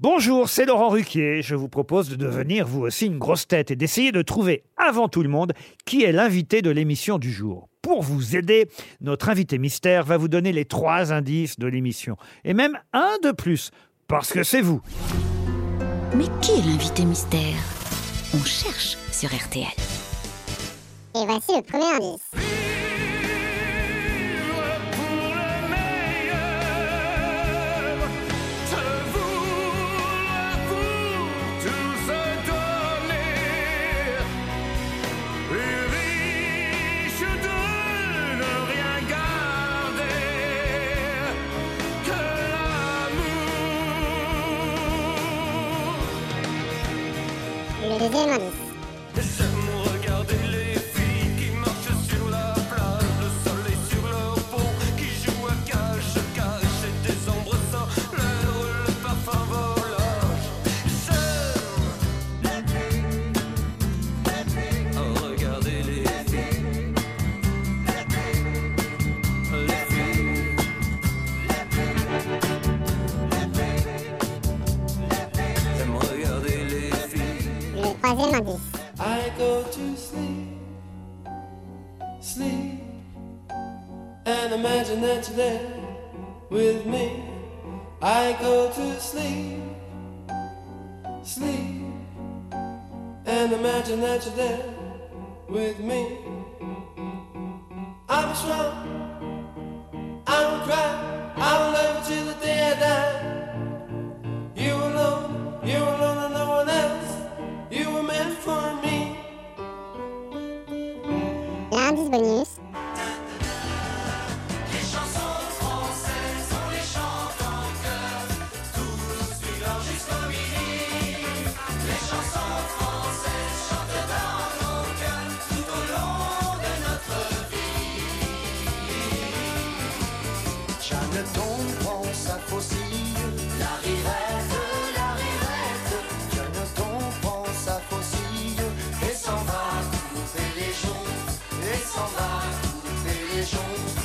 Bonjour, c'est Laurent Ruquier. Je vous propose de devenir vous aussi une grosse tête et d'essayer de trouver avant tout le monde qui est l'invité de l'émission du jour. Pour vous aider, notre invité mystère va vous donner les trois indices de l'émission. Et même un de plus, parce que c'est vous. Mais qui est l'invité mystère? On cherche sur RTL. Et voici le premier indice. Le deuxième indice. Le troisième indice. I go to sleep, sleep, and imagine that you're there with me. I go to sleep, sleep, and imagine that you're there with me. I'm strong, I don't L'indice bonus. Jeanneton prend sa faucille.